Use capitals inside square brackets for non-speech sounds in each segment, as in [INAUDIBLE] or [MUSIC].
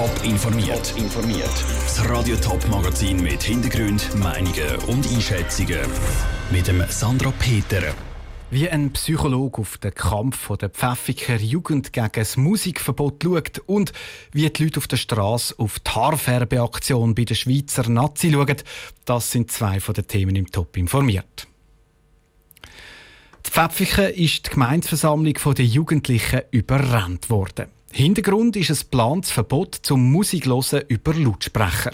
Top informiert. informiert. Das Radio Top Magazin mit Hintergrund, Meinungen und Einschätzungen mit dem Sandra Peter. Wie ein Psychologe auf den Kampf der Pfäffiker Jugend gegen das Musikverbot schaut und wie die Leute auf der Straße auf die Haarfärbeaktion bei den Schweizer Nazi schauen, das sind zwei von den Themen im Top informiert. Die Pfäffiken ist die Gemeinsversammlung der Jugendlichen überrannt worden. Hintergrund ist ein geplantes Verbot zum Musiklosen über Lautsprecher.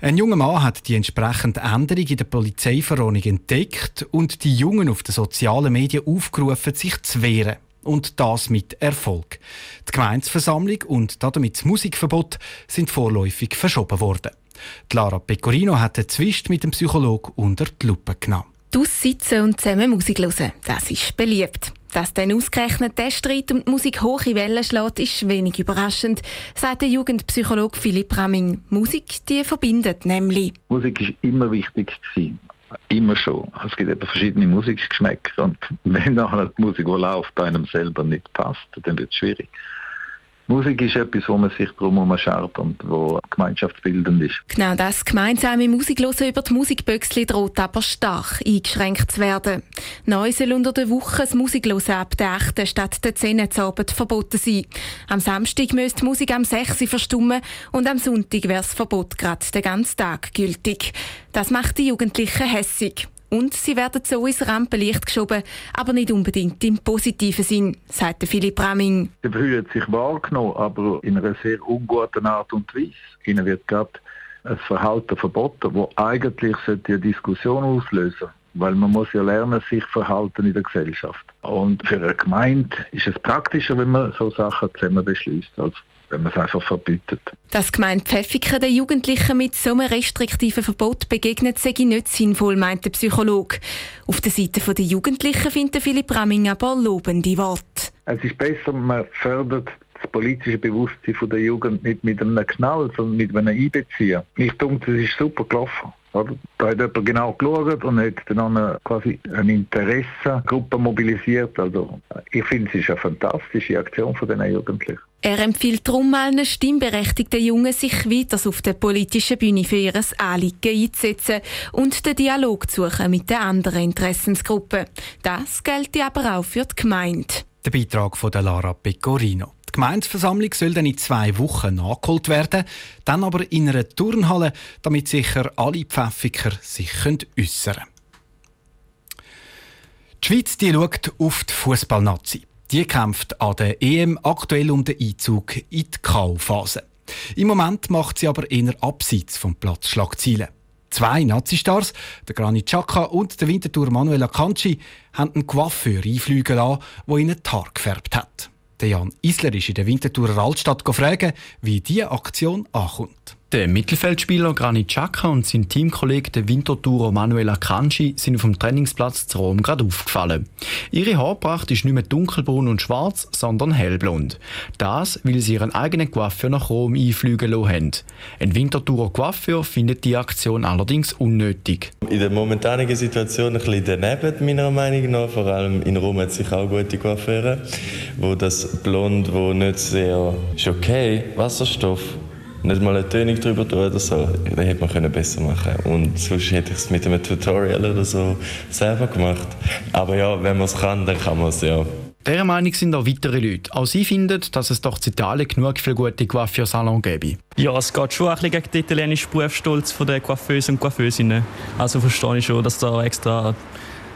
Ein junger Mann hat die entsprechende Änderung in der Polizeiverordnung entdeckt und die Jungen auf den sozialen Medien aufgerufen, sich zu wehren. Und das mit Erfolg. Die Gemeinsversammlung und damit das Musikverbot sind vorläufig verschoben worden. Die Lara Pecorino hat den Zwist mit dem Psychologen unter die Lupe genommen. Aussitzen und zusammen Musik hören, das ist beliebt. Dass dann ausgerechnet der Streit um die Musik hohe Wellen schlägt, ist wenig überraschend, sagt der Jugendpsychologe Philipp Ramming. Musik, die verbindet nämlich. Musik ist immer wichtig gewesen. Immer schon. Es gibt eben verschiedene Musikgeschmäcker und [LAUGHS] wenn nachher die Musik, die läuft, einem selber nicht passt, dann wird es schwierig. Musik ist etwas, wo man sich drum schart und wo gemeinschaftsbildend ist. Genau das gemeinsame Musiklosen über die Musikböxli droht aber stark eingeschränkt zu werden. Neu soll unter der Woche das Musiklosen ab der 8. statt der 10. Abend verboten sein. Am Samstag müsste die Musik am 6. verstummen und am Sonntag wäre das Verbot gerade den ganzen Tag gültig. Das macht die Jugendlichen hässig. Und sie werden so ins Rampenlicht geschoben, aber nicht unbedingt im positiven Sinn, sagt Philipp Ramming. Sie fühlen sich wahrgenommen, aber in einer sehr unguten Art und Weise. Ihnen wird gerade ein Verhalten verboten, das eigentlich eine Diskussion auslösen sollte. Weil man muss ja lernen, sich verhalten in der Gesellschaft. Und für eine Gemeinde ist es praktischer, wenn man so Sachen zusammen beschließt. Also wenn man es einfach verbietet. Dass Gemeinde Pfäffiken den Jugendlichen mit so einem restriktiven Verbot begegnet, sei nicht sinnvoll, meint der Psychologe. Auf der Seite der Jugendlichen findet Philipp Ramming aber lobende Worte. Es ist besser, man fördert das politische Bewusstsein der Jugend nicht mit einem Knall, sondern mit einem Einbeziehen. Ich denke, das ist super gelaufen. Oder? Da hat jemand genau geschaut und hat dann quasi eine Interessengruppe mobilisiert. Also ich finde, es ist eine fantastische Aktion von diesen Jugendlichen. Er empfiehlt darum allen stimmberechtigten Jungen, sich weiter auf der politischen Bühne für ihr Anliegen einzusetzen und den Dialog zu suchen mit den anderen Interessensgruppen. Das gilt aber auch für die Gemeinde. Der Beitrag von Lara Pecorino. Die Gemeinsversammlung soll dann in zwei Wochen nachgeholt werden, dann aber in einer Turnhalle, damit sicher alle Pfäffiker sich äußern können. Die Schweiz die schaut auf die Fußballnazi. Die kämpft an der EM aktuell um den Einzug in die K.O.-Phase. Im Moment macht sie aber eher abseits vom Platz Schlagzeilen. Zwei Nazi-Stars, der Granit Xhaka und der Winterthur Manuel Akanji, haben einen Coiffeur einfliegen lassen, der ihnen die Haare gefärbt hat. Der Jan Isler ist in der Winterthurer Altstadt gefragt, wie diese Aktion ankommt. Der Mittelfeldspieler Granit Xhaka und sein Teamkollege der Winterthurer Manuel Akanji sind auf dem Trainingsplatz zu Rom gerade aufgefallen. Ihre Haarpracht ist nicht mehr dunkelbraun und schwarz, sondern hellblond. Das, weil sie ihren eigenen Coiffeur nach Rom einfliegen lassen haben. Ein Winterthurer Coiffeur findet die Aktion allerdings unnötig. In der momentanen Situation ein bisschen daneben, meiner Meinung nach. Vor allem in Rom hat sich auch gute Coiffeure, wo das Blond, wo nicht sehr... ist okay, Wasserstoff nicht mal eine Tönung drüber tun oder so. Das hätte man besser machen Und sonst hätte ich es mit einem Tutorial oder so selber gemacht. Aber ja, wenn man es kann, dann kann man es, ja. Dieser Meinung sind auch weitere Leute. Auch sie finden, dass es doch in Italien genug viele gute Coiffeur-Salon gäbe. Ja, es geht schon ein bisschen gegen den italienischen Berufsstolz der Coiffeusen und Coiffeusinnen. Also verstehe ich schon, dass da extra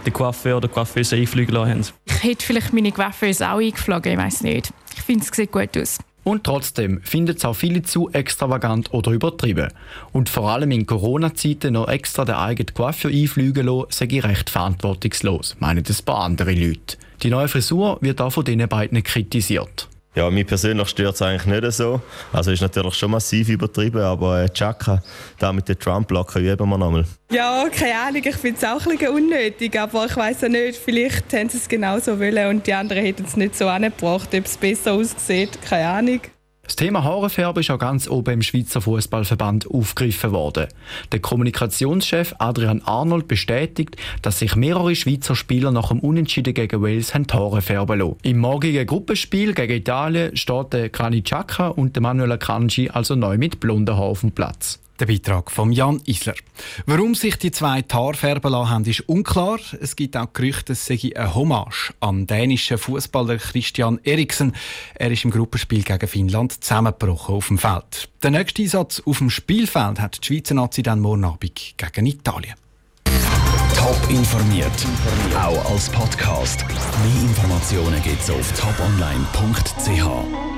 die Coiffeur oder Coiffeuse einfliegen lassen haben. Ich hätte vielleicht meine Coiffeuse auch eingeflogen, ich weiß nicht. Ich finde, es sieht gut aus. Und trotzdem findet es auch viele zu extravagant oder übertrieben. Und vor allem in Corona-Zeiten noch extra den eigenen Coiffeur einfliegen lassen, sei recht verantwortungslos, meinen ein paar andere Leute. Die neue Frisur wird auch von diesen beiden kritisiert. Ja, mich persönlich stört es eigentlich nicht so. Also ist natürlich schon massiv übertrieben, aber äh, Chaka, da mit den Trump-Locken üben wir nochmal. Ja, keine Ahnung, ich finde es auch ein bisschen unnötig, aber ich weiß ja nicht, vielleicht haben sie es genauso wollen und die anderen hätten es nicht so angebracht, ob es besser aussieht, keine Ahnung. Das Thema Haarenfärbe ist auch ganz oben im Schweizer Fußballverband aufgegriffen worden. Der Kommunikationschef Adrian Arnold bestätigt, dass sich mehrere Schweizer Spieler nach dem Unentschieden gegen Wales haben die Haare färben lassen. Im morgigen Gruppenspiel gegen Italien steht der Granit Xhaka und Manuel Akanji also neu mit blonden Haaren auf dem Platz. Der Beitrag von Jan Isler. Warum sich die zwei Haare färben lassen haben, ist unklar. Es gibt auch Gerüchte, es sei eine Hommage an dänischen Fußballer Christian Eriksen. Er ist im Gruppenspiel gegen Finnland zusammengebrochen auf dem Feld. Der nächste Einsatz auf dem Spielfeld hat die Schweizer Nazi dann morgen Abend gegen Italien. Top informiert, auch als Podcast. Mehr Informationen gibt es auf toponline.ch.